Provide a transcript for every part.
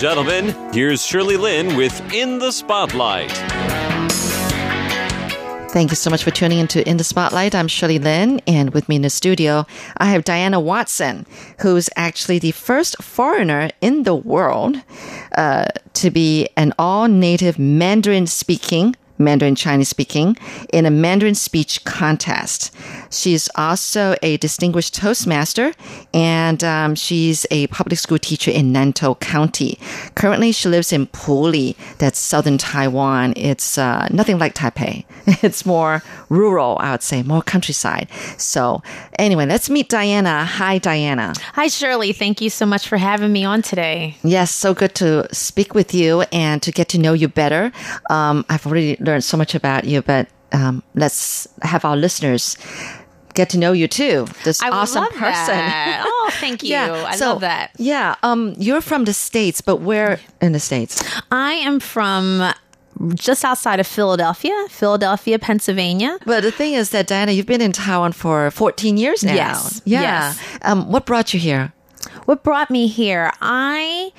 gentlemen, here's Shirley Lin with In the Spotlight. Thank you so much for tuning into In the Spotlight. I'm Shirley Lin, and with me in the studio, I have Diana Watson, who's actually the first foreigner in the world uh, to be an all native Mandarin speaking Mandarin Chinese speaking in a Mandarin speech contest. She's also a distinguished Toastmaster and um, she's a public school teacher in Nantou County. Currently, she lives in Puli, that's southern Taiwan. It's uh, nothing like Taipei. It's more rural, I would say, more countryside. So, anyway, let's meet Diana. Hi, Diana. Hi, Shirley. Thank you so much for having me on today. Yes, so good to speak with you and to get to know you better. Um, I've already learned so much about you, but um, let's have our listeners get to know you too. This awesome person. Oh, thank you. Yeah. I so- love that. Yeah, um, you're from the states, but where in the states? I am from just outside of Philadelphia, Philadelphia, Pennsylvania. But the thing is that Diana, you've been in Taiwan for 14 years now. Yes, Yeah. yes. Um, what brought you here? What brought me here? I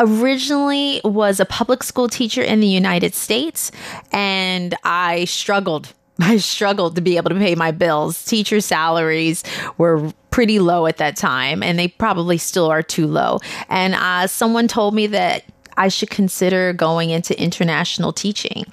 originally was a public school teacher in the United States and I struggled. I struggled to be able to pay my bills. Teacher salaries were pretty low at that time and they probably still are too low. And uh, someone told me that I should consider going into international teaching.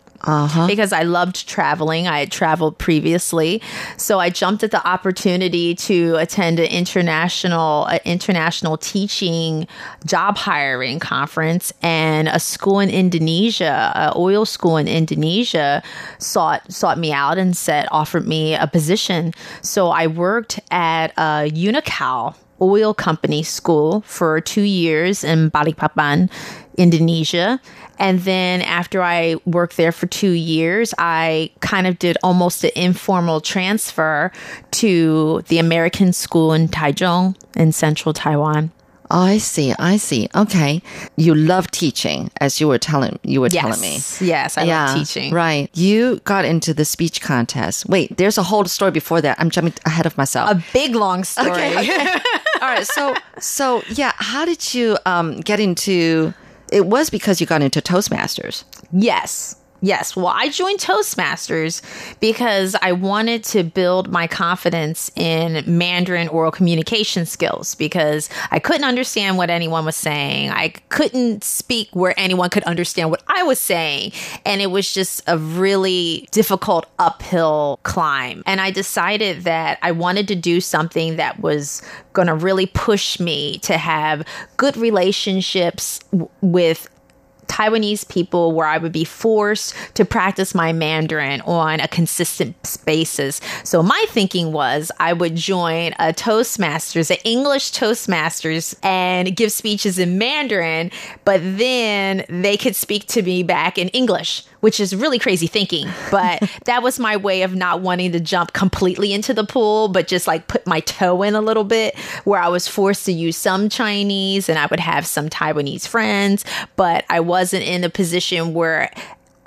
Because I loved traveling. I had traveled previously, so I jumped at the opportunity to attend an international uh, international teaching job hiring conference, and a school in Indonesia, an oil school in Indonesia, sought sought me out and said offered me a position. So I worked at a Unocal oil company school for two years in Balikpapan, Indonesia. And then after I worked there for two years, I kind of did almost an informal transfer to the American school in Taichung in central Taiwan. Oh, I see. I see. Okay. You love teaching, as you were telling you were telling me. Yes, yes, I love teaching. Right. You got into the speech contest. Wait, there's a whole story before that. I'm jumping ahead of myself. A big long story. okay All right. So, so yeah, how did you um, get into? It was because you got into Toastmasters. Yes. Yes. Well, I joined Toastmasters because I wanted to build my confidence in Mandarin oral communication skills because I couldn't understand what anyone was saying. I couldn't speak where anyone could understand what I was saying. And it was just a really difficult uphill climb. And I decided that I wanted to do something that was going to really push me to have good relationships w- with Taiwanese people where I would be forced to practice my Mandarin on a consistent basis. So my thinking was I would join a Toastmasters, an English Toastmasters, and give speeches in Mandarin, but then they could speak to me back in English, which is really crazy thinking. But that was my way of not wanting to jump completely into the pool, but just like put my toe in a little bit where I was forced to use some Chinese and I would have some Taiwanese friends, but I wasn't in a position where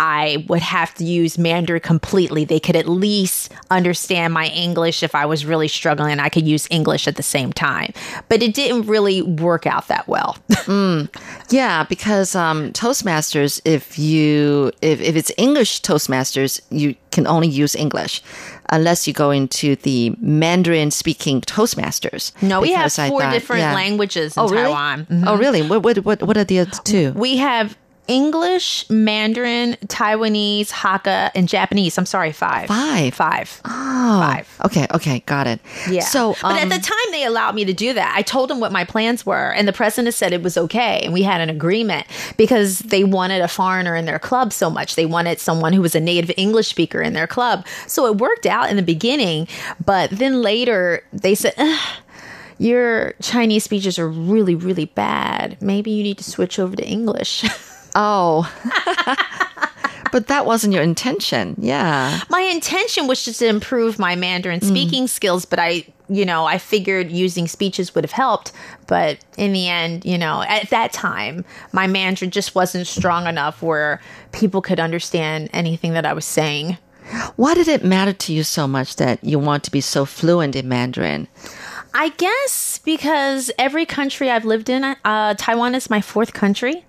I would have to use Mandarin completely. They could at least understand my English if I was really struggling. And I could use English at the same time. But it didn't really work out that well. Yeah, because um, Toastmasters, if you if, if it's English Toastmasters, you can only use English, unless you go into the Mandarin speaking Toastmasters. no, we have four thought- different yeah. languages in Oh really? Taiwan. Mhm. Oh really? What what what what are the other two? We have English, Mandarin, Taiwanese, Hakka, and Japanese. I'm sorry, five. Five. Five. Oh, Five. Okay, okay, got it. Yeah. So, but at um, the time they allowed me to do that. I told them what my plans were, and the president said it was okay, and we had an agreement because they wanted a foreigner in their club so much. They wanted someone who was a native English speaker in their club. So it worked out in the beginning, but then later they said. "Ugh, your Chinese speeches are really, really bad. Maybe you need to switch over to English. Oh. but that wasn't your intention. Yeah. my intention was just to improve my Mandarin speaking skills, but I, you know, I figured using speeches would have helped. But in the end, you know, at that time, my Mandarin just wasn't strong enough where people could understand anything that I was saying. Why did it matter to you so much that you want to be so fluent in Mandarin? I guess because every country I've lived in, uh, Taiwan is my fourth country.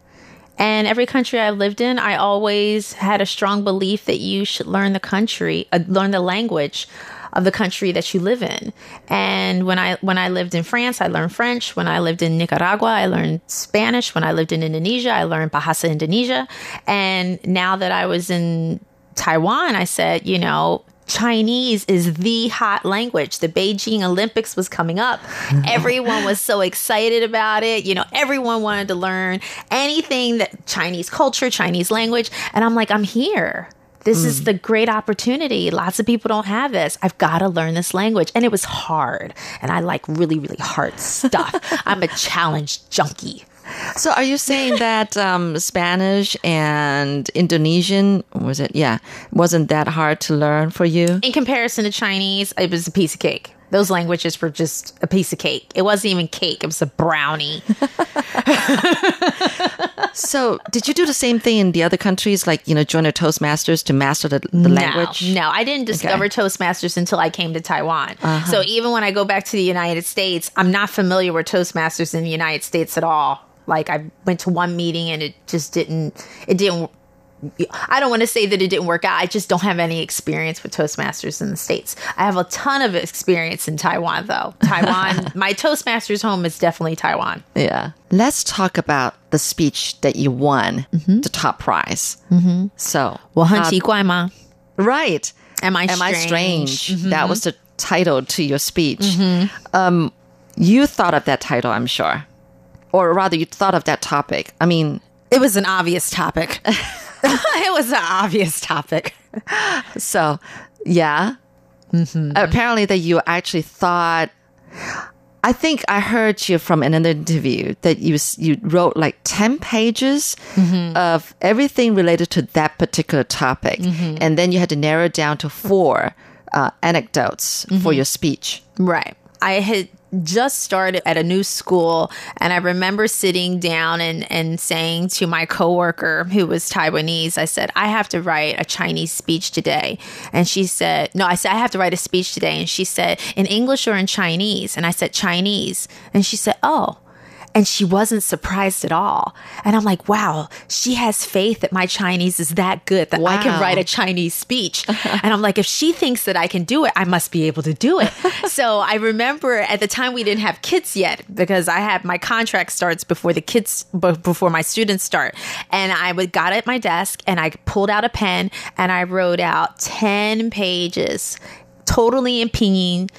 And every country I've lived in, I always had a strong belief that you should learn the country, uh, learn the language of the country that you live in. And when I when I lived in France, I learned French. When I lived in Nicaragua, I learned Spanish. When I lived in Indonesia, I learned Bahasa Indonesia. And now that I was in Taiwan, I said, you know, Chinese is the hot language. The Beijing Olympics was coming up. Everyone was so excited about it. You know, everyone wanted to learn anything that Chinese culture, Chinese language. And I'm like, I'm here. This is mm. the great opportunity. Lots of people don't have this. I've got to learn this language. And it was hard. And I like really, really hard stuff. I'm a challenge junkie. So are you saying that um, Spanish and Indonesian was it? Yeah, wasn't that hard to learn for you? in comparison to Chinese, it was a piece of cake. Those languages were just a piece of cake. It wasn't even cake, it was a brownie. So did you do the same thing in the other countries, like you know, join a Toastmasters to master the, the language? No, no, I didn't discover Toastmasters until I came to Taiwan. Uh-huh. So even when I go back to the United States, I'm not familiar with Toastmasters in the United States at all. Like I went to one meeting and it just didn't it didn't I don't want to say that it didn't work out. I just don't have any experience with Toastmasters in the States. I have a ton of experience in Taiwan though. Taiwan, my Toastmasters home is definitely Taiwan. Yeah. Let's talk about the speech that you won, the top prize. Mm-hmm. So, 我很奇怪吗? right. Am I Am I strange? strange? That was the title to your speech. Um, you thought of that title, I'm sure. Or rather, you thought of that topic. I mean, It was an obvious topic. it was an obvious topic. so yeah. Mm-hmm. Apparently, that you actually thought. I think I heard you from another interview that you you wrote like ten pages mm-hmm. of everything related to that particular topic, mm-hmm. and then you had to narrow it down to four uh, anecdotes for your speech. Right. I had just started at a new school and I remember sitting down and, and saying to my coworker who was Taiwanese, I said, I have to write a Chinese speech today. And she said, No, I said, I have to write a speech today. And she said, In English or in Chinese? And I said, Chinese. And she said, Oh. And she wasn't surprised at all. And I'm like, wow, she has faith that my Chinese is that good that I can write a Chinese speech. and I'm like, if she thinks that I can do it, I must be able to do it. so I remember at the time we didn't have kids yet because I had my contract starts before the kids, b- before my students start. And I would got at my desk and I pulled out a pen and I wrote out 10 pages totally in pinyin,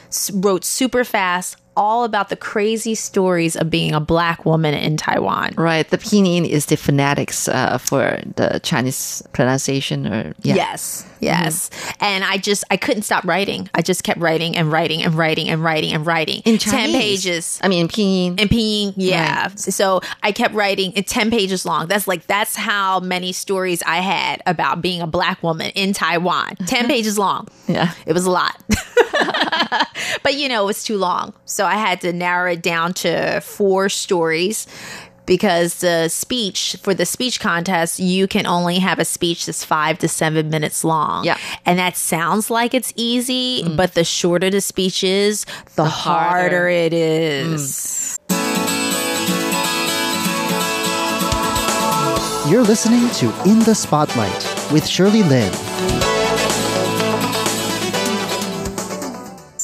wrote super fast, all about the crazy stories of being a black woman in Taiwan. Right. The pinyin is the phonetics uh, for the Chinese pronunciation, or yeah. Yes, yes. And I just I couldn't stop writing. I just kept writing and writing and writing and writing and writing. in Chinese. ten pages. I mean, pinyin. in pinyin, yeah. So I kept writing it ten pages long. That's like that's how many stories I had about being a black woman in Taiwan. Ten pages long. Yeah. It was a lot. but you know, it was too long. So I had to narrow it down to four stories because the speech for the speech contest, you can only have a speech that's five to seven minutes long. Yeah. And that sounds like it's easy, mm. but the shorter the speech is, the, harder. harder. it is. Mm. You're listening to In the Spotlight with Shirley Lin.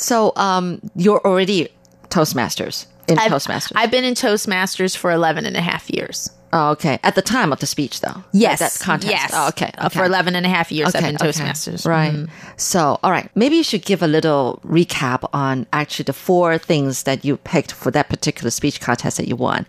So, um, you're already Toastmasters in I've- Toastmasters. I've been in Toastmasters for 11 and a half years. Oh, okay. At the time of the speech, though. Yes. That contest. Yes. Oh, okay. Uh, okay. For 11 and a half years, I've Okay, been okay. Toastmasters. Right. Mhm. So, all right. Maybe you should give a little recap on actually the four things that you picked for that particular speech contest that you won.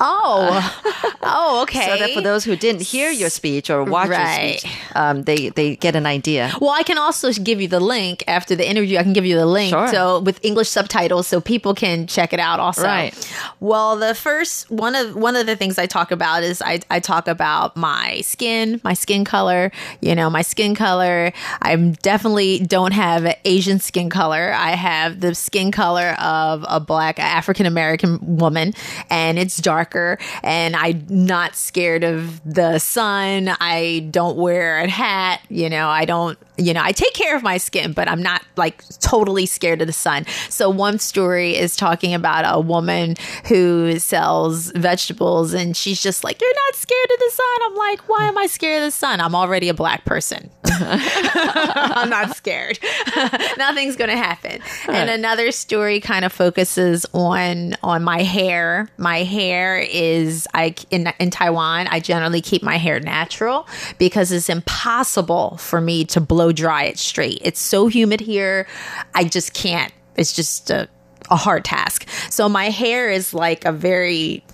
Oh. oh, okay. So that for those who didn't hear your speech or watch Right. your speech, um, they, they get an idea. Well, I can also give you the link after the interview. I can give you the link Sure. so with English subtitles so people can check it out also. Right. Well, the first one of one of the things I talk about is I, I talk about my skin, my skin color, you know, my skin color. I definitely don't have Asian skin color. I have the skin color of a black African American woman and it's darker and I'm not scared of the sun. I don't wear a hat, you know, I don't you know, I take care of my skin, but I'm not like totally scared of the sun. So one story is talking about a woman who sells vegetables and she's just like, You're not scared of the sun. I'm like, Why am I scared of the sun? I'm already a black person. I'm not scared. Nothing's gonna happen. And another story kind of focuses on on my hair. My hair is I in in Taiwan. I generally keep my hair natural because it's impossible for me to blow dry it straight. It's so humid here. I just can't. It's just a, a hard task. So my hair is like a very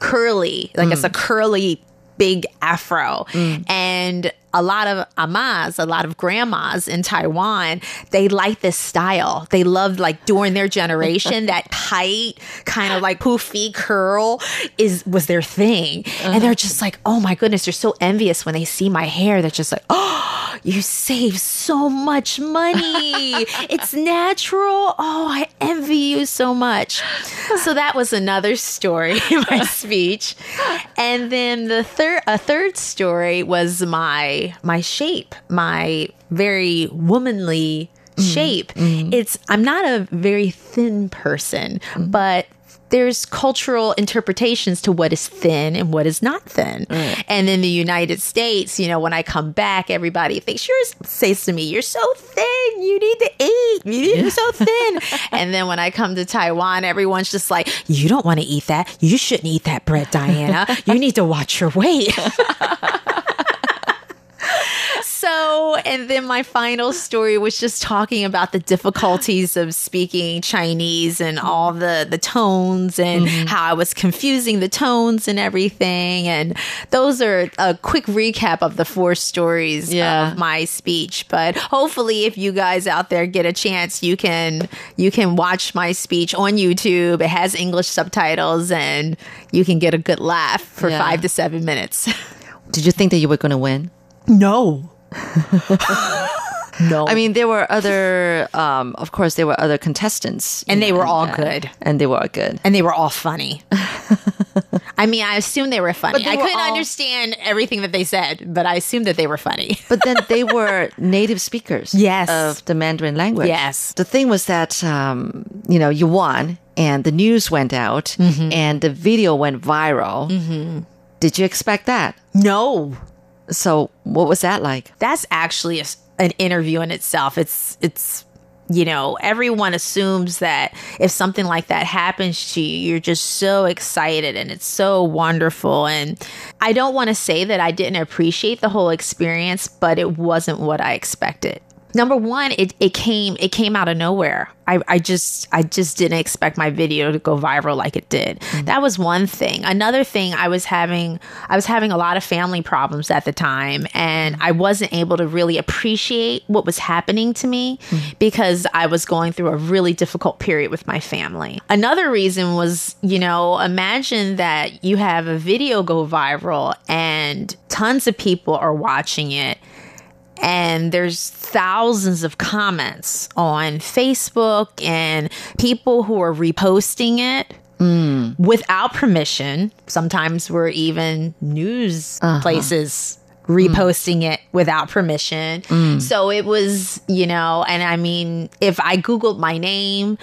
curly, like it's a mm. curly big afro. Mm. And a lot of amas, a lot of grandmas in Taiwan, they like this style. They loved like during their generation that tight kind of like poofy curl is was their thing. And they're uh-huh. just like, "Oh my goodness, they're so envious when they see my hair. They're just like, "Oh, you save so much money. it's natural. Oh, I envy you so much." So that was another story in my speech. And then the third a third story was my my shape, my very womanly shape. Mm-hmm. Mm-hmm. It's I'm not a very thin person, mm-hmm. but there's cultural interpretations to what is thin and what is not thin. And in the United States, you know, when I come back, everybody thinks you're says to me, "You're so thin. You need to eat. You need You're so thin." and then when I come to Taiwan, everyone's just like, "You don't want to eat that. You shouldn't eat that bread, Diana. You need to watch your weight." So, and then my final story was just talking about the difficulties of speaking Chinese and all the the tones and mm-hmm. how I was confusing the tones and everything. And those are a quick recap of the four stories Yeah. of my speech. But hopefully, if you guys out there get a chance, you can you can watch my speech on YouTube. It has English subtitles, and you can get a good laugh for Yeah. five to seven minutes. Did you think that you were going to win? No. no. I mean, there were other, um, of course, there were other contestants. And you they know, were all uh, good. And they were all good. and they were all funny. I mean, I assume they were funny. They I were couldn't all- understand everything that they said, but I assumed that they were funny. But then they were native speakers Yes. of the Mandarin language. Yes. The thing was that, um, you know, you won and the news went out Mm-hmm. and the video went viral. Did you expect that? No, So what was that like? that's actually a an interview in itself. It's it's you know everyone assumes that if something like that happens to you, you're just so excited and it's so wonderful. And I don't want to say that I didn't appreciate the whole experience, but it wasn't what I expected. Number one, it, it came it came out of nowhere. I, I just I just didn't expect my video to go viral like it did. Mm-hmm. That was one thing. Another thing I was having I was having a lot of family problems at the time and I wasn't able to really appreciate what was happening to me mm-hmm. because I was going through a really difficult period with my family. Another reason was, you know, imagine that you have a video go viral and tons of people are watching it and there's thousands of comments on Facebook and people who are reposting it hmm. without permission. Sometimes we're even news uh-huh. places hmm. reposting it without permission. Hmm. So it was, you know, and I mean, if I Googled my name,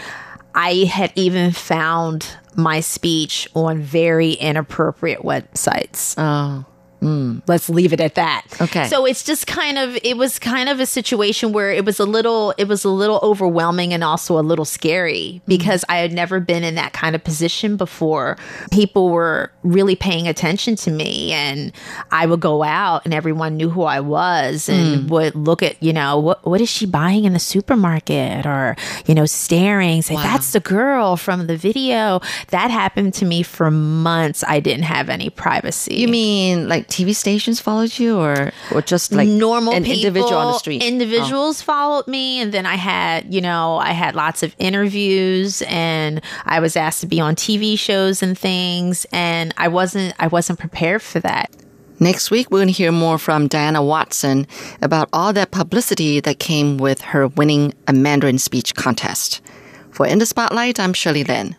I had even found my speech on very inappropriate websites. Oh, Mm, let's leave it at that. Okay. So it's just kind of it was kind of a situation where it was a little it was a little overwhelming and also a little scary because I had never been in that kind of position before. People were really paying attention to me and I would go out and everyone knew who I was and mm. would look at, you know, what what is she buying in the supermarket or, you know, staring, say that's the girl from the video. That happened to me for months. I didn't have any privacy. You mean like TV stations followed you, or or just like normal an people, individual on the street? Oh. Individuals followed me, and then I had, you know, I had lots of interviews, and I was asked to be on TV shows and things, and I wasn't, I wasn't prepared for that. Next week, we're going to hear more from Diana Watson about all that publicity that came with her winning a Mandarin speech contest. For In the Spotlight, I'm Shirley Lin.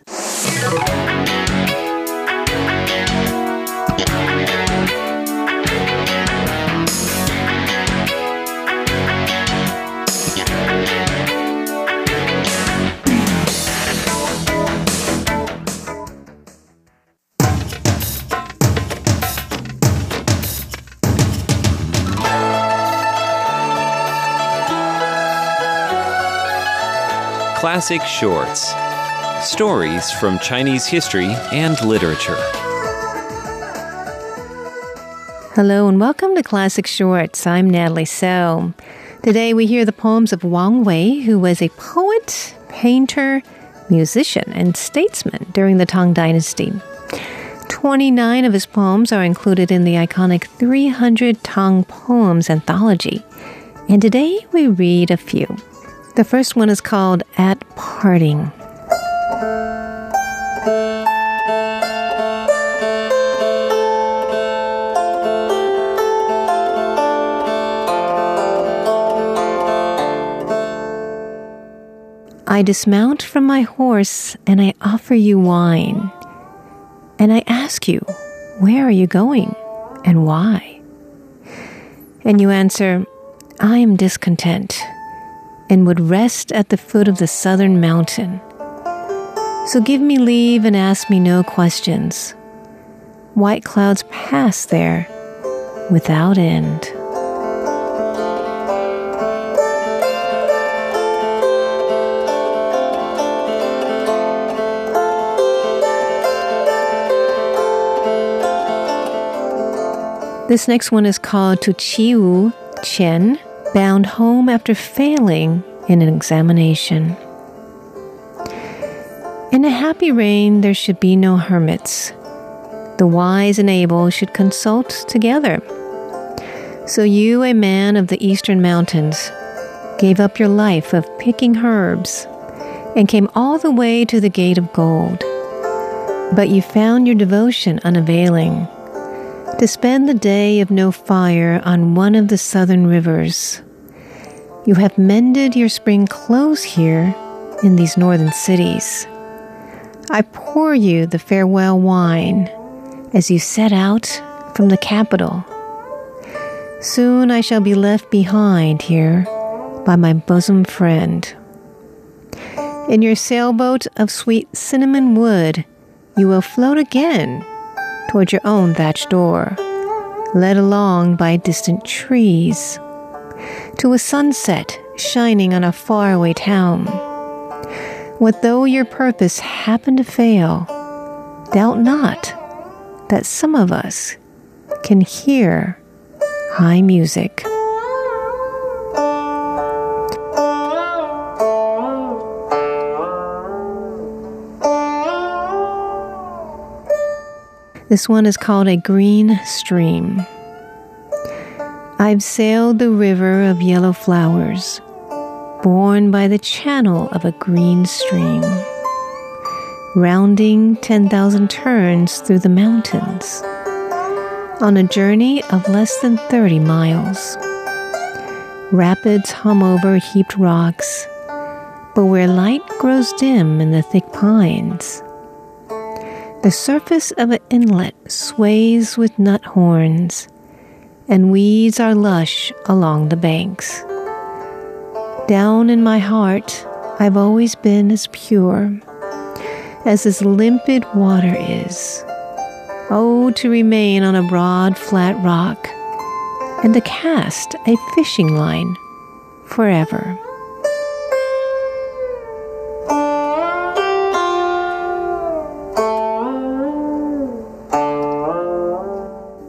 Classic Shorts Stories from Chinese history and literature. Hello and welcome to Classic Shorts. I'm Natalie So. Today we hear the poems of Wang Wei, who was a poet, painter, musician, and statesman during the Tang Dynasty. 29 of his poems are included in the iconic 300 Tang Poems anthology. And today we read a few. The first one is called At Parting. I dismount from my horse and I offer you wine. And I ask you, Where are you going and why? And you answer, I am discontent and would rest at the foot of the southern mountain. So give me leave and ask me no questions. White clouds pass there without end. This next one is called To Chiu Chen, bound home after failing in an examination. In a happy reign, there should be no hermits. The wise and able should consult together. So you, a man of the eastern mountains, gave up your life of picking herbs and came all the way to the gate of gold. But you found your devotion unavailing to spend the day of no fire on one of the southern rivers. You have mended your spring clothes here in these northern cities. I pour you the farewell wine as you set out from the capital. Soon I shall be left behind here by my bosom friend. In your sailboat of sweet cinnamon wood, you will float again toward your own thatched door, led along by distant trees, to a sunset shining on a faraway town. What though your purpose happen to fail, doubt not that some of us can hear high music. This one is called a green stream. I've sailed the river of yellow flowers, borne by the channel of a green stream, rounding 10,000 turns through the mountains, on a journey of less than 30 miles. Rapids hum over heaped rocks, but where light grows dim in the thick pines, the surface of an inlet sways with nut horns, and weeds are lush along the banks. Down in my heart, I've always been as pure as this limpid water is. Oh, to remain on a broad, flat rock and to cast a fishing line forever.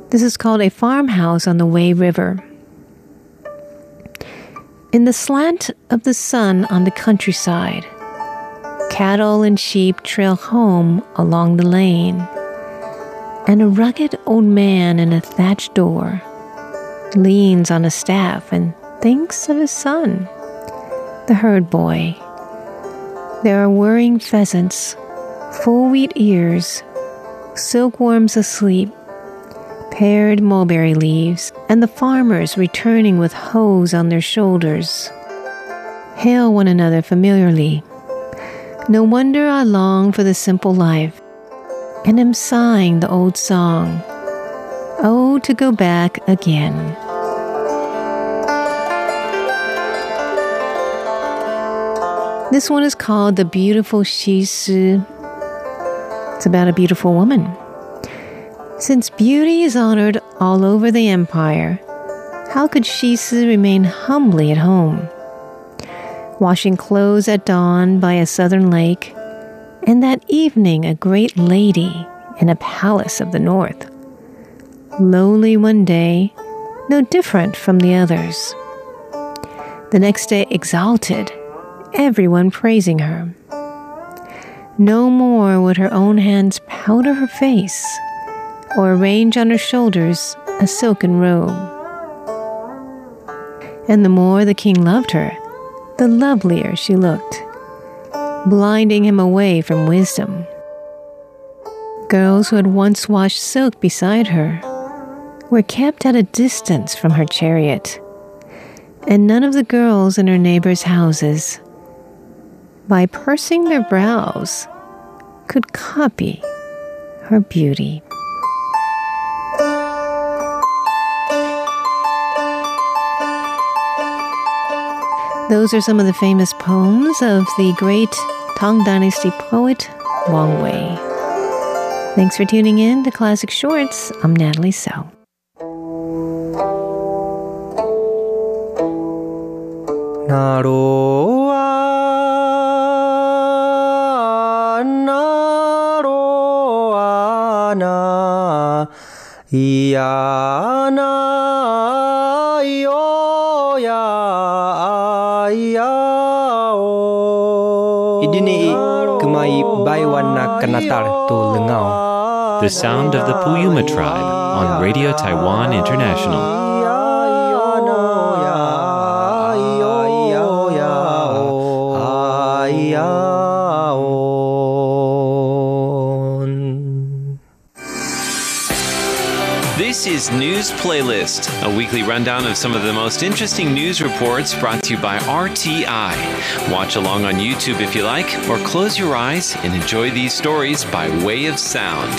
This is called a farmhouse on the Wei River. In the slant of the sun on the countryside, cattle and sheep trail home along the lane, and a rugged old man in a thatched door leans on a staff and thinks of his son, the herd boy. There are whirring pheasants, full wheat ears, silkworms asleep, pared mulberry leaves, and the farmers returning with hoes on their shoulders. Hail one another familiarly. No wonder I long for the simple life, and am sighing the old song. Oh, to go back again. This one is called The Beautiful Shi Si. It's about a beautiful woman. Since beauty is honored all over the empire, how could Shi Si remain humbly at home? Washing clothes at dawn by a southern lake, and that evening a great lady in a palace of the north. Lowly one day, no different from the others. The next day exalted, everyone praising her. No more would her own hands powder her face or arrange on her shoulders a silken robe. And the more the king loved her, the lovelier she looked, blinding him away from wisdom. Girls who had once washed silk beside her were kept at a distance from her chariot, and none of the girls in her neighbors' houses, by pursing their brows, could copy her beauty. Those are some of the famous poems of the great Tang Dynasty poet Wang Wei. Thanks for tuning in to Classic Shorts. I'm Natalie So. Wa, naro wa na, ia na, io The sound of the Puyuma tribe on Radio Taiwan International. Is News Playlist, a weekly rundown of some of the most interesting news reports brought to you by RTI. Watch along on YouTube if you like, or close your eyes and enjoy these stories by way of sound.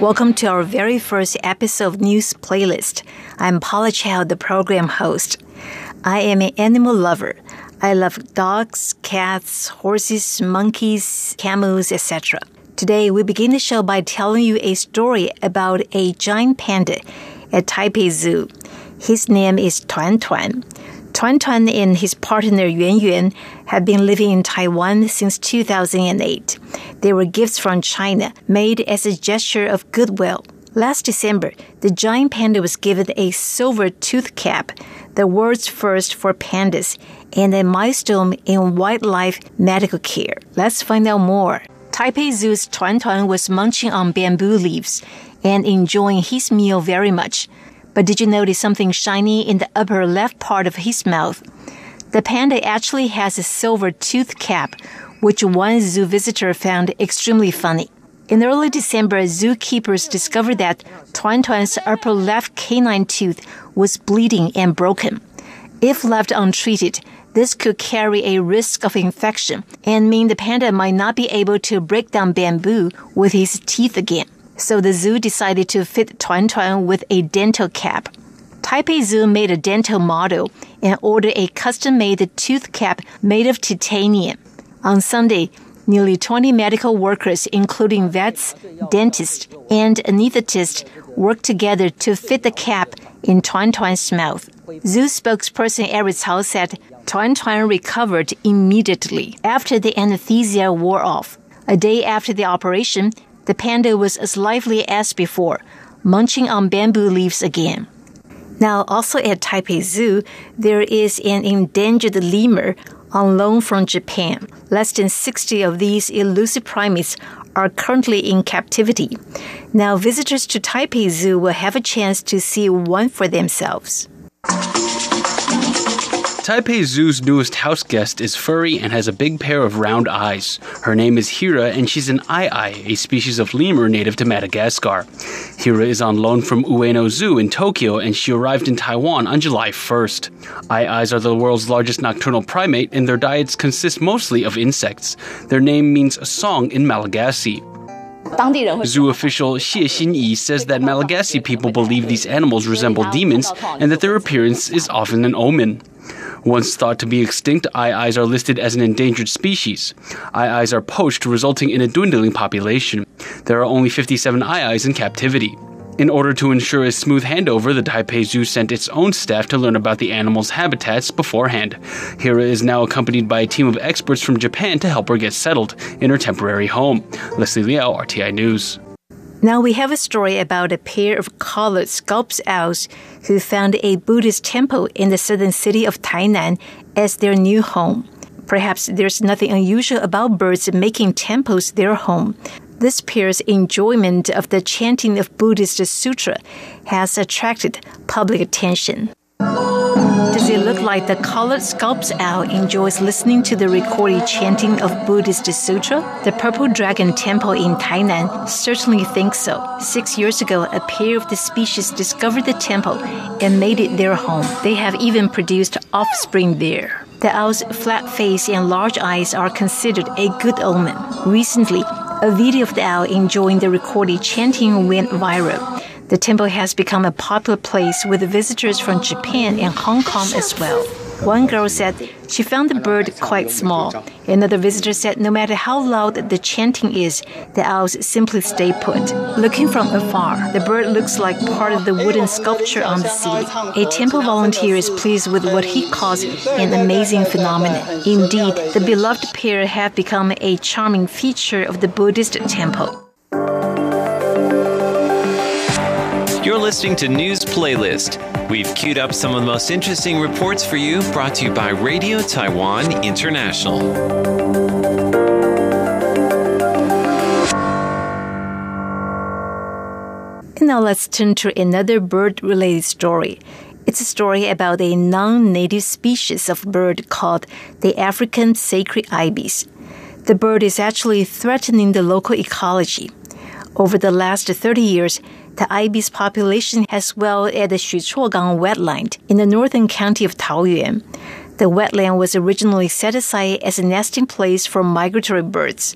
Welcome to our very first episode of News Playlist. I'm Paula Chow, the program host. I am an animal lover. I love dogs, cats, horses, monkeys, camels, etc. Today, we begin the show by telling you a story about a giant panda at Taipei Zoo. His name is Tuan Tuan. Tuan Tuan and his partner Yuan Yuan have been living in Taiwan since 2008. They were gifts from China made as a gesture of goodwill. Last December, the giant panda was given a silver tooth cap, the world's first for pandas, and a milestone in wildlife medical care. Let's find out more. Taipei Zoo's Tuan Tuan was munching on bamboo leaves and enjoying his meal very much. But did you notice something shiny in the upper left part of his mouth? The panda actually has a silver tooth cap, which one zoo visitor found extremely funny. In early December, zookeepers discovered that Tuan Tuan's upper left canine tooth was bleeding and broken. If left untreated, this could carry a risk of infection and mean the panda might not be able to break down bamboo with his teeth again. So the zoo decided to fit Tuan Tuan with a dental cap. Taipei Zoo made a dental model and ordered a custom made tooth cap made of titanium. On Sunday, nearly 20 medical workers, including vets, dentists, and anesthetists, worked together to fit the cap in Tuan Tuan's mouth. Zoo spokesperson Eric Cao said Tuan Tuan recovered immediately after the anesthesia wore off. A day after the operation, the panda was as lively as before, munching on bamboo leaves again. Now, also at Taipei Zoo, there is an endangered lemur on loan from Japan. Less than 60 of these elusive primates are currently in captivity. Now, visitors to Taipei Zoo will have a chance to see one for themselves. Taipei Zoo's newest house guest is furry and has a big pair of round eyes. Her name is Hira, and she's an ai, a species of lemur native to Madagascar. Hira is on loan from Ueno Zoo in Tokyo, and she arrived in Taiwan on July 1st. Aye-ayes are the world's largest nocturnal primate, and their diets consist mostly of insects. Their name means song in Malagasy. Zoo official Xie Xinyi says that Malagasy people believe these animals resemble demons and that their appearance is often an omen. Once thought to be extinct, aye-ayes are listed as an endangered species. aye-ayes are poached, resulting in a dwindling population. There are only 57 aye-ayes in captivity. In order to ensure a smooth handover, the Taipei Zoo sent its own staff to learn about the animals' habitats beforehand. Hira is now accompanied by a team of experts from Japan to help her get settled in her temporary home. Leslie Liao, RTI News. Now we have a story about a pair of collared Scops owls who found a Buddhist temple in the southern city of Tainan as their new home. Perhaps there's nothing unusual about birds making temples their home. This pair's enjoyment of the chanting of Buddhist sutra has attracted public attention. Does it look like the collared Scops owl enjoys listening to the recorded chanting of Buddhist sutra? The Purple Dragon Temple in Tainan certainly thinks so. Six years ago, a pair of the species discovered the temple and made it their home. They have even produced offspring there. The owl's flat face and large eyes are considered a good omen. Recently, a video of the owl enjoying the recorded chanting went viral. The temple has become a popular place with visitors from Japan and Hong Kong as well. One girl said she found the bird quite small. Another visitor said no matter how loud the chanting is, the owls simply stay put. Looking from afar, the bird looks like part of the wooden sculpture on the ceiling. A temple volunteer is pleased with what he calls an amazing phenomenon. Indeed, the beloved pair have become a charming feature of the Buddhist temple. You're listening to News Playlist. We've queued up some of the most interesting reports for you, brought to you by Radio Taiwan International. Now let's turn to another bird related story. It's a story about a non native species of bird called the African sacred ibis. The bird is actually threatening the local ecology. Over the last 30 years, the ibis population has swelled at the Xucuogang wetland in the northern county of Taoyuan. The wetland was originally set aside as a nesting place for migratory birds.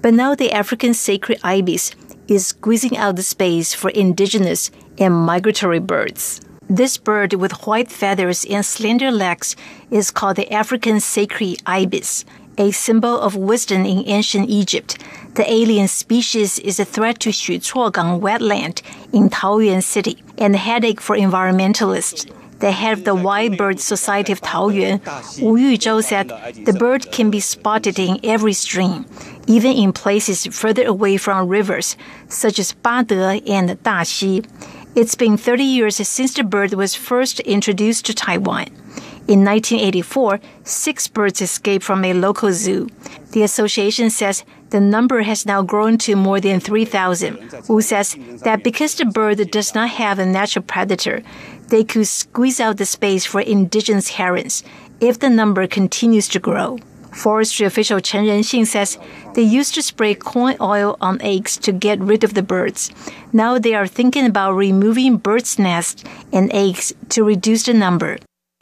But now the African sacred ibis is squeezing out the space for indigenous and migratory birds. This bird with white feathers and slender legs is called the African sacred ibis, a symbol of wisdom in ancient Egypt. The alien species is a threat to Xucuogang wetland in Taoyuan City and a headache for environmentalists. The head of the Wild Bird Society of Taoyuan, Wu Yuzhou, said the bird can be spotted in every stream, even in places further away from rivers, such as Bade and Daxi. It's been 30 years since the bird was first introduced to Taiwan. In 1984, six birds escaped from a local zoo. The association says the number has now grown to more than 3,000. Wu says that because the bird does not have a natural predator, they could squeeze out the space for indigenous herons if the number continues to grow. Forestry official Chen Renxing says they used to spray corn oil on eggs to get rid of the birds. Now they are thinking about removing birds' nests and eggs to reduce the number.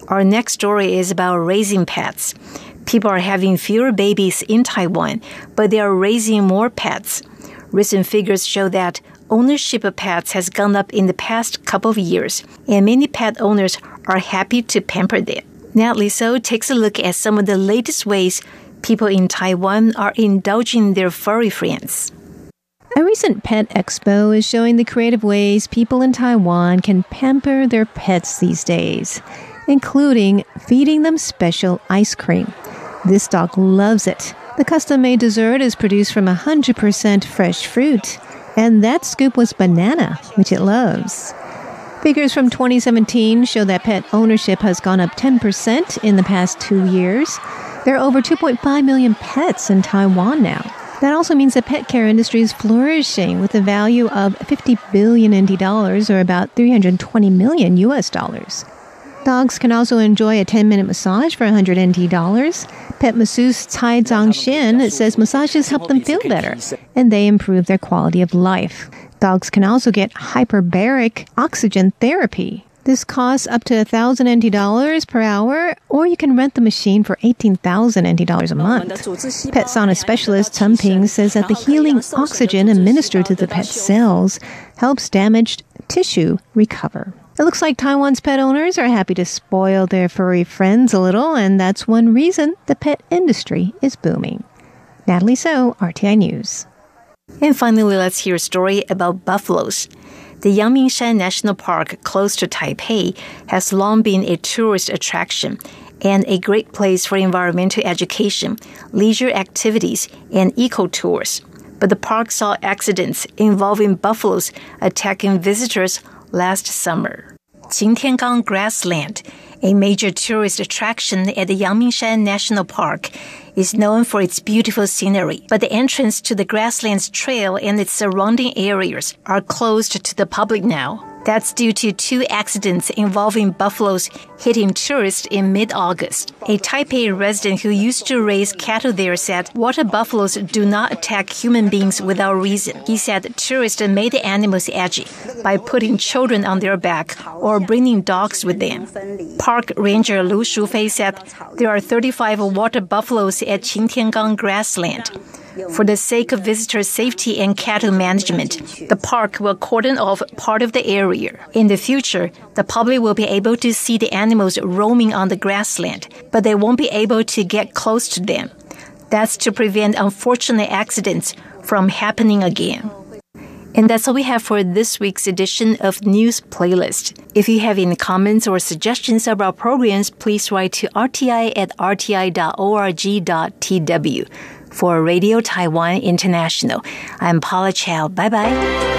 Our next story is about raising pets. People are having fewer babies in Taiwan, but they are raising more pets. Recent figures show that ownership of pets has gone up in the past couple of years, and many pet owners are happy to pamper them. Now, Liso takes a look at some of the latest ways People in Taiwan are indulging their furry friends. A recent pet expo is showing the creative ways people in Taiwan can pamper their pets these days, including feeding them special ice cream. This dog loves it. The custom made dessert is produced from 100% fresh fruit, and that scoop was banana, which it loves. Figures from 2017 show that pet ownership has gone up 10% in the past two years. There are over 2.5 million pets in Taiwan now. That also means the pet care industry is flourishing with a value of 50 billion NT dollars or about 320 million US dollars. Dogs can also enjoy a 10 minute massage for 100 NT dollars. Pet masseuse Tsai Zhang Shin says massages help them feel better and they improve their quality of life. Dogs can also get hyperbaric oxygen therapy. This costs up to 1,000 NT dollars per hour, or you can rent the machine for 18,000 NT dollars a month. Pet sauna specialist Chen Ping says that the healing oxygen administered to the pet cells helps damaged tissue recover. It looks like Taiwan's pet owners are happy to spoil their furry friends a little, and that's one reason the pet industry is booming. Natalie So, RTI News. And finally, let's hear a story about buffaloes. The Yangmingshan National Park, close to Taipei, has long been a tourist attraction and a great place for environmental education, leisure activities, and eco tours. But the park saw accidents involving buffaloes attacking visitors last summer. Qingtiangang Grassland, a major tourist attraction at the Yangmingshan National Park, is known for its beautiful scenery, but the entrance to the Grasslands Trail and its surrounding areas are closed to the public now. That's due to two accidents involving buffaloes hitting tourists in mid August. A Taipei resident who used to raise cattle there said water buffaloes do not attack human beings without reason. He said tourists made the animals edgy by putting children on their back or bringing dogs with them. Park ranger Lu Shufei said there are 35 water buffaloes at Qingtiangang grassland. For the sake of visitor safety and cattle management, the park will cordon off part of the area. In the future, the public will be able to see the animals roaming on the grassland, but they won't be able to get close to them. That's to prevent unfortunate accidents from happening again. And that's all we have for this week's edition of News Playlist. If you have any comments or suggestions about programs, please write to rti at rti.org.tw. For Radio Taiwan International, I'm Paula Chow. Bye bye.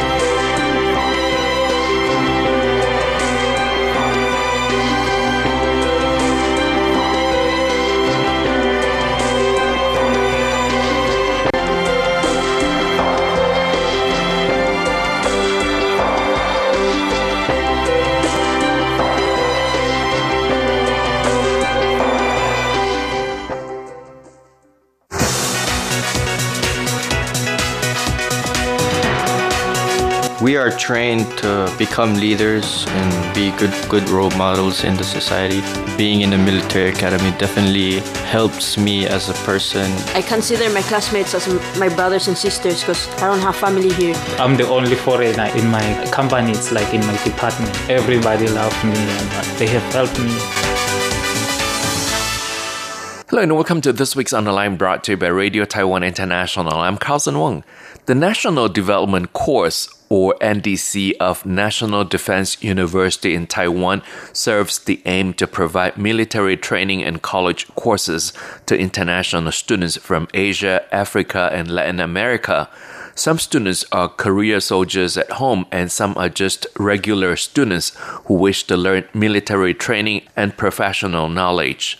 Are trained to become leaders and be good good role models in the society. Being in the military academy definitely helps me as a person. I consider my classmates as my brothers and sisters because I don't have family here. I'm the only foreigner in my company. It's like in my department. Everybody loves me and they have helped me. Hello and welcome to this week's On the Line brought to you by Radio Taiwan International. I'm Carlson Wong. The National Development Course, or NDC, of National Defense University in Taiwan serves the aim to provide military training and college courses to international students from Asia, Africa, and Latin America. Some students are career soldiers at home, and some are just regular students who wish to learn military training and professional knowledge.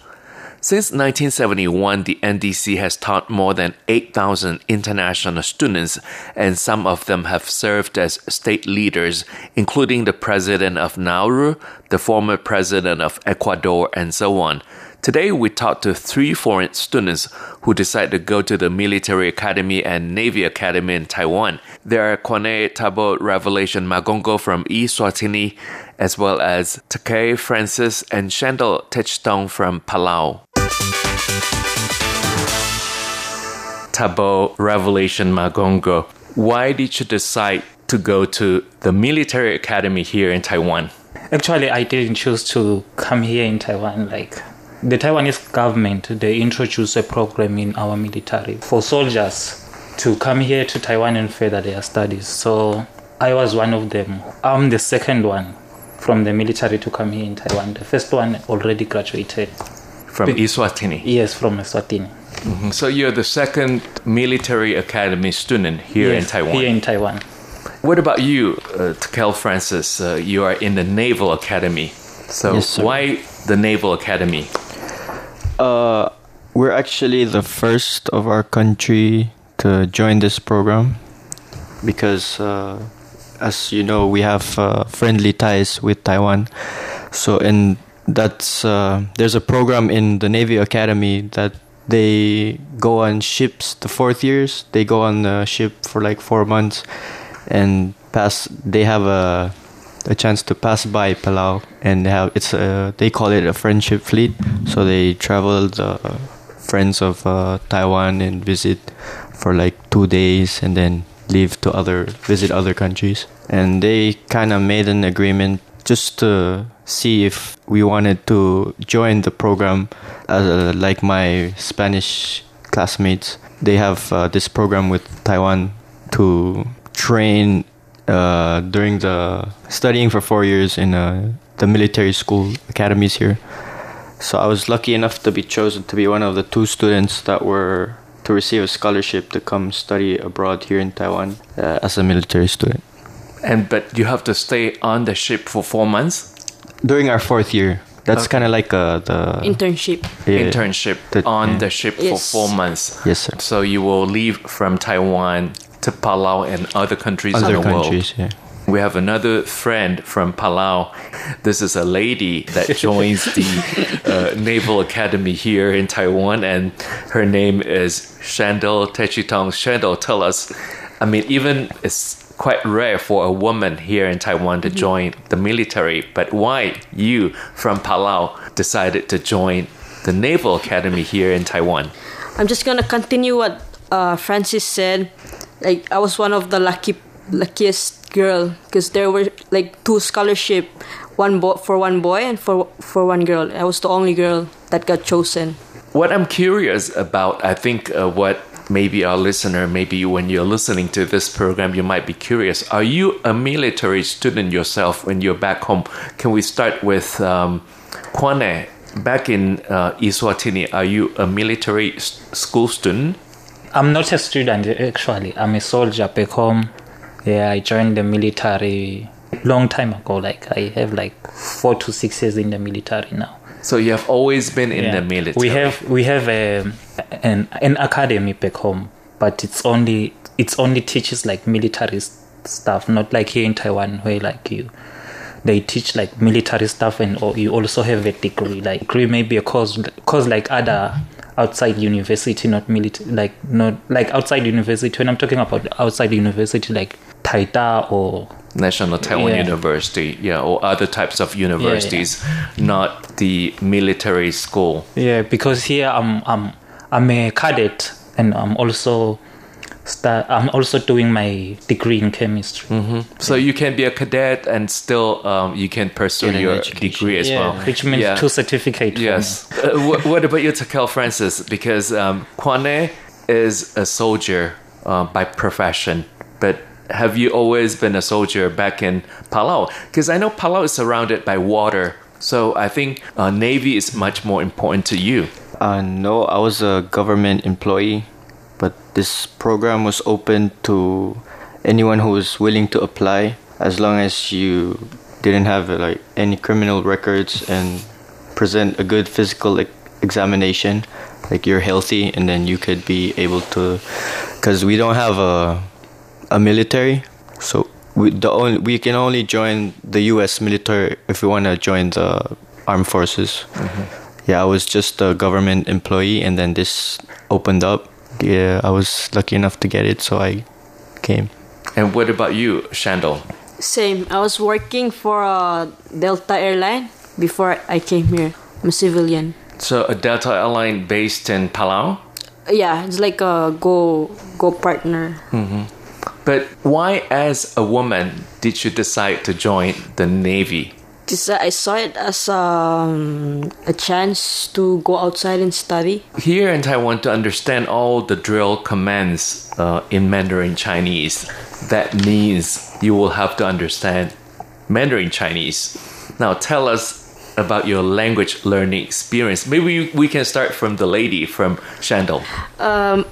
Since 1971, the NDC has taught more than 8,000 international students, and some of them have served as state leaders, including the president of Nauru, the former president of Ecuador, and so on. Today, we talked to three foreign students who decided to go to the Military Academy and Navy Academy in Taiwan. They are Kwane Tabo Revelation Magongo from Eswatini, as well as Takei Francis and Shandel Techstone from Palau. Tabo Revelation Magongo, why did you decide to go to the military academy here in Taiwan? Actually, I didn't choose to come here in Taiwan. Like, the Taiwanese government they introduced a program in our military for soldiers to come here to Taiwan and further their studies. So I was one of them. I'm the second one from the military to come here in Taiwan. The first one already graduated. From Be- Eswatini. Yes, from Eswatini. Mhm. So you're the second military academy student here in Taiwan. Here in Taiwan. What about you, uh, Kel Francis? Uh, you are in the Naval Academy. So Yes, sir. why the Naval Academy? Uh, we're actually the first of our country to join this program because, uh, as you know, we have uh, friendly ties with Taiwan. So, and that's uh, there's a program in the Navy Academy that they go on ships. The fourth years, they go on the ship for like four months and pass. They have a a chance to pass by Palau and have it's a they call it a friendship fleet. So they travel the friends of uh, Taiwan and visit for like two days and then leave to other visit other countries. And they kind of made an agreement just to see if we wanted to join the program. Uh, like my Spanish classmates, they have uh, this program with Taiwan to train uh, during the studying for four years in uh, the military school academies here. So I was lucky enough to be chosen to be one of the two students that were to receive a scholarship to come study abroad here in Taiwan uh, as a military student. And but you have to stay on the ship for four months. During our fourth year, that's Okay. kind of like uh, the Internship. yeah, Internship the- on yeah. the ship for four months. Yes, sir. So you will leave from Taiwan to Palau and other countries Other in the countries, world. yeah. We have another friend from Palau. This is a lady that joins the uh, Naval Academy here in Taiwan, and her name is Shandel Techitong. Shandel, tell us. I mean, even it's quite rare for a woman here in Taiwan to join the military, but why you from Palau decided to join the Naval Academy here in Taiwan? I'm just gonna continue what uh, Francis said. Like I was one of the lucky luckiest girl because there were like two scholarship, one bo- for one boy and for for one girl. I was the only girl that got chosen. What I'm curious about, I think, uh, what maybe our listener, maybe when you're listening to this program, you might be curious. Are you a military student yourself when you're back home? Can we start with um, Kwane? Back in uh, Eswatini, are you a military s- school student? I'm not a student actually. I'm a soldier back home. Yeah, I joined the military long time ago. Like I have like four to six years in the military now. So you have always been in Yeah. the military. We have we have a, an an academy back home, but it's only it's only teaches like military stuff, not like here in Taiwan where like you they teach like military stuff and or you also have a degree. Like degree maybe a course course like other outside university, not military like not like outside university. When I'm talking about outside university, like Taida or National Taiwan Yeah. University, yeah, or other types of universities, not the military school. Yeah, because here I'm I'm I'm a cadet and I'm also start I'm also doing my degree in chemistry. So you can be a cadet and still um, you can pursue your education. degree as Yeah, well. which means Yeah. two certificates. Yes. uh, what, what about you, Takel Francis? Because um, Kwane is a soldier uh, by profession, but have you always been a soldier back in Palau? Because I know Palau is surrounded by water, so I think uh, Navy is much more important to you. Uh, no, I was a government employee, but this program was open to anyone who was willing to apply as long as you didn't have like any criminal records and present a good physical examination like you're healthy and then you could be able to because we don't have a a military so we the only we can only join the US military if we want to join the armed forces mm-hmm. yeah, I was just a government employee, and then this opened up. Yeah, I was lucky enough to get it, so I came. And what about you, Shandel? Same. I was working for a Delta airline before I came here. I'm a civilian. So a Delta airline based in Palau? Yeah, it's like a go go partner. Mm-hmm. But why, as a woman, did you decide to join the Navy? Because I saw it as um, a chance to go outside and study. Here in Taiwan, to understand all the drill commands uh, in Mandarin Chinese, that means you will have to understand Mandarin Chinese. Now, tell us about your language learning experience. Maybe we can start from the lady, from Shandel. Um,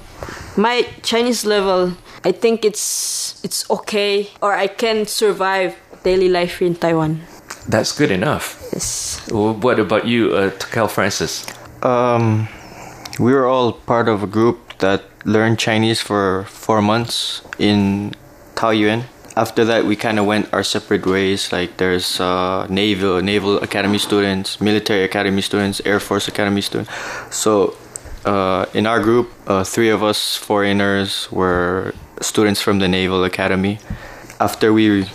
my Chinese level, I think it's it's okay, or I can survive daily life in Taiwan. That's good enough. Yes. Well, what about you, uh, Cal Francis? Um, we were all part of a group that learned Chinese for four months in Taoyuan. After that, we kind of went our separate ways. Like there's uh, naval naval academy students, military academy students, Air Force academy students. So uh, in our group, uh, three of us foreigners were students from the naval academy. After we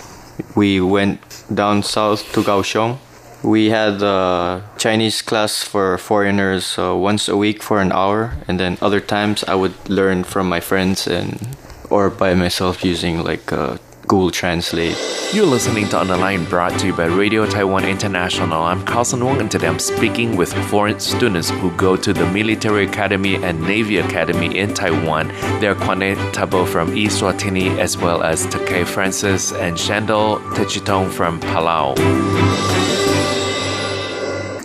we went down south to Kaohsiung. We had a Chinese class for foreigners uh, once a week for an hour, and then other times I would learn from my friends and or by myself using like uh, Google Translate. You're listening to On the Line brought to you by Radio Taiwan International. I'm Carlson Wong and today I'm speaking with foreign students who go to the Military Academy and Navy Academy in Taiwan. They're Kwane Tabo from Eswatini as well as Takei Francis and Shandel Techitong from Palau.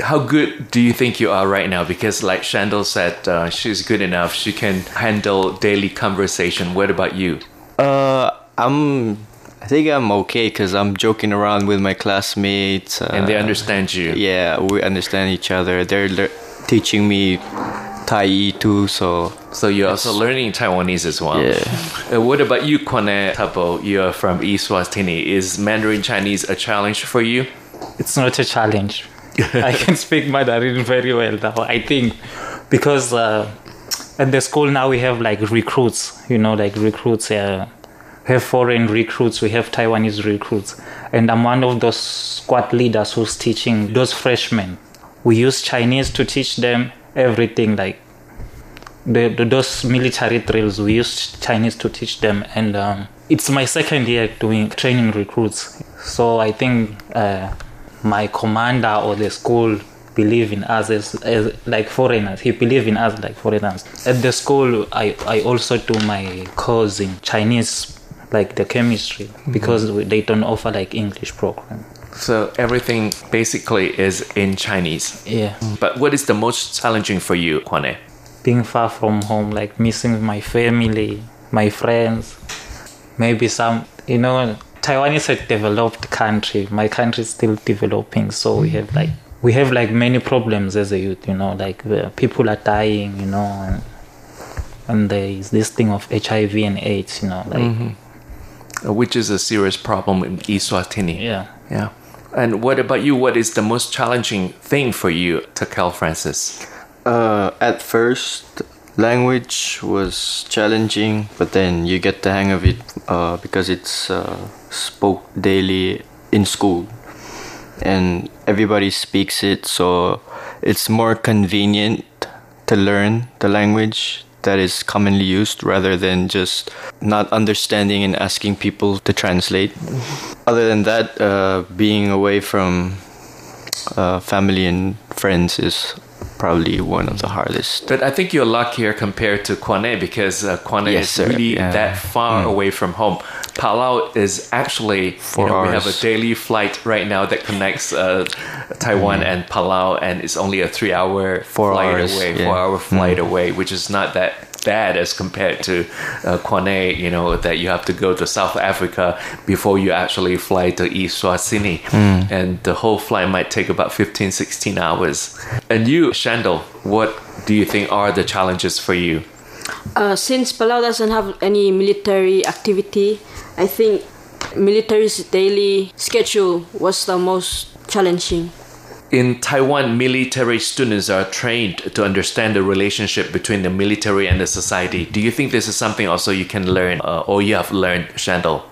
How good do you think you are right now? Because, like Shandel said, uh, she's good enough. She can handle daily conversation. What about you? Uh, I'm I think I'm okay because I'm joking around with my classmates. Uh, and they understand you. Yeah, we understand each other. They're le- teaching me Tai too, so. So you're also learning Taiwanese as well. Yeah. Uh, what about you, Kwane Tabo? You're from Eswatini. Is Mandarin Chinese a challenge for you? It's not a challenge. I can speak Mandarin very well now. I think because uh, at the school now we have like recruits. You know, like recruits. Uh, we have foreign recruits, we have Taiwanese recruits, and I'm one of those squad leaders who's teaching those freshmen. We use Chinese to teach them everything, like the, the those military drills. We use Chinese to teach them, and um, it's my second year doing training recruits. So I think uh, my commander or the school believe in us as, as like foreigners. He believe in us like foreigners. At the school, I, I also do my course in Chinese like the chemistry mm-hmm. because they don't offer like English program. So everything basically is in Chinese. Yeah. But what is the most challenging for you, Kwane? Being far from home, like missing my family, my friends, maybe some, you know, Taiwan is a developed country. My country is still developing, so we have like we have like many problems as a youth. You know, like people are dying. You know, and, and there is this thing of HIV and AIDS. You know, like. Mm-hmm which is a serious problem in Eswatini. Yeah. Yeah. And what about you? What is the most challenging thing for you, Takel Francis? Uh, at first, language was challenging, but then you get the hang of it uh, because it's uh, spoke daily in school, and everybody speaks it, so it's more convenient to learn the language that is commonly used rather than just not understanding and asking people to translate. Other than that, uh, being away from uh, family and friends is probably one of the hardest. But I think you're luckier compared to Kwane because uh, Kwane yes, is sir. really yeah. that far mm. away from home. Palau is actually Four you know, we have a daily flight right now that connects uh, Taiwan mm. and Palau, and it's only a three-hour flight hours, away, yeah. four-hour flight mm. away, which is not that bad as compared to uh, Kwane, you know, that you have to go to South Africa before you actually fly to Eswatini. Mm. And the whole flight might take about 15, 16 hours. And you, Shandel, what do you think are the challenges for you? Uh, since Palau doesn't have any military activity, I think military's daily schedule was the most challenging in Taiwan, military students are trained to understand the relationship between the military and the society. Do you think this is something also you can learn, uh, or you have learned, Shandel?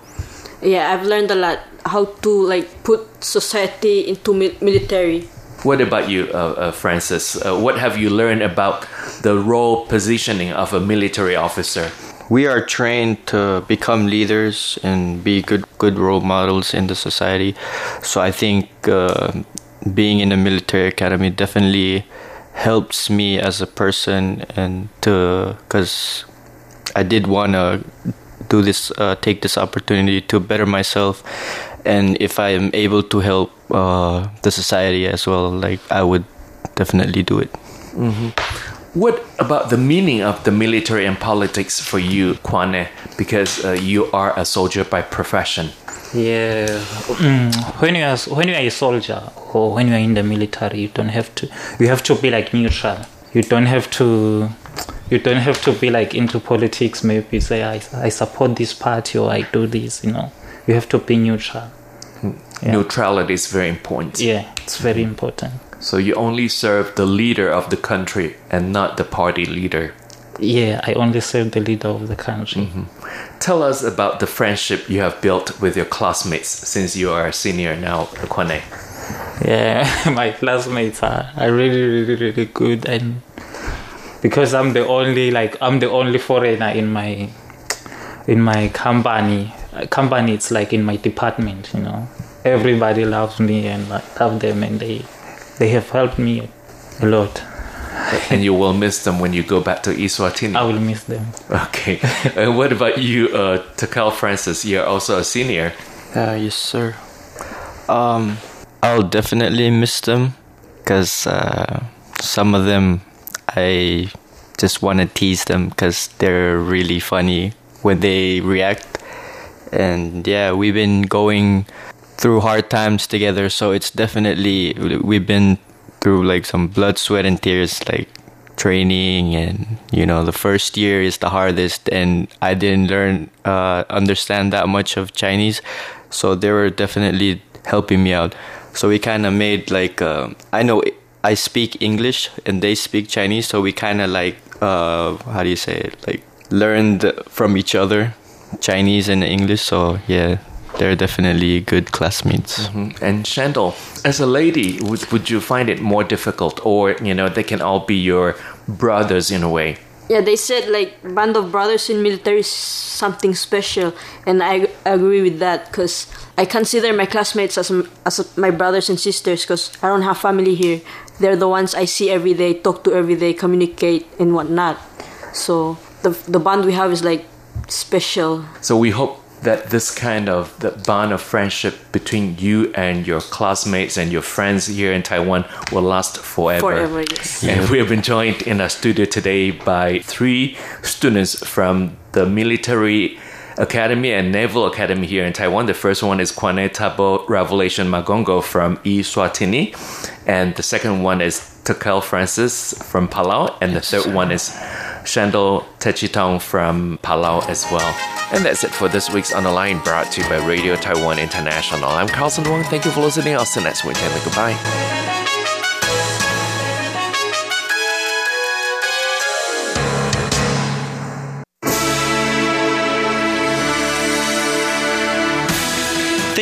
Yeah, I've learned a lot how to like put society into mi- military. What about you, uh, uh, Francis? Uh, what have you learned about the role positioning of a military officer? We are trained to become leaders and be good good role models in the society. So I think uh, being in the military academy definitely helps me as a person and to because I did want to do this, uh, take this opportunity to better myself, and if I am able to help uh, the society as well, like I would definitely do it. Mm-hmm. What about the meaning of the military and politics for you, Kwane? Because uh, you are a soldier by profession. Yeah, mm, when you are when you are a soldier or when you are in the military, you don't have to. You have to be like neutral. You don't have to. You don't have to be like into politics. Maybe say I I support this party or I do this. You know, you have to be neutral. Yeah. Neutrality is very important. Yeah, it's very important. So you only serve the leader of the country and not the party leader. Yeah, I only serve the leader of the country. Mm-hmm. Tell us about the friendship you have built with your classmates since you are a senior now, Kwane. Yeah, my classmates are, are really, really, really good, and because I'm the only like I'm the only foreigner in my in my company. Company, it's like in my department, you know. Everybody loves me and I love them, and they they have helped me a lot. and you will miss them when you go back to Eswatini. I will miss them. Okay. and what about you, uh, Takal Francis? You're also a senior. Uh, yes, sir. Um, I'll definitely miss them because uh, some of them I just want to tease them because they're really funny when they react. And yeah, we've been going through hard times together, so it's definitely we've been through like some blood, sweat, and tears, like training, and you know the first year is the hardest, and I didn't learn uh, understand that much of Chinese, so they were definitely helping me out. So we kind of made like uh, I know I speak English and they speak Chinese, so we kind of like uh, how do you say it like learned from each other Chinese and English. So yeah, they're definitely good classmates. Mm-hmm. And Shandel, as a lady, would, would you find it more difficult, or you know, they can all be your brothers in a way? Yeah, they said like band of brothers in military is something special, and I agree with that because I consider my classmates as as my brothers and sisters because I don't have family here. They're the ones I see every day, talk to every day, communicate and whatnot. So the the bond we have is like special. So we hope that this kind of the bond of friendship between you and your classmates and your friends here in Taiwan will last forever. Forever, yes. And we have been joined in our studio today by three students from the military Academy and Naval Academy here in Taiwan. The first one is Kwane Tabo Revelation Magongo from Eswatini, and the second one is Takal Francis from Palau, and the third one is Shandel Techitong from Palau as well. And that's it for this week's On the Line brought to you by Radio Taiwan International. I'm Carlson Wong. Thank you for listening. I'll see you next week goodbye.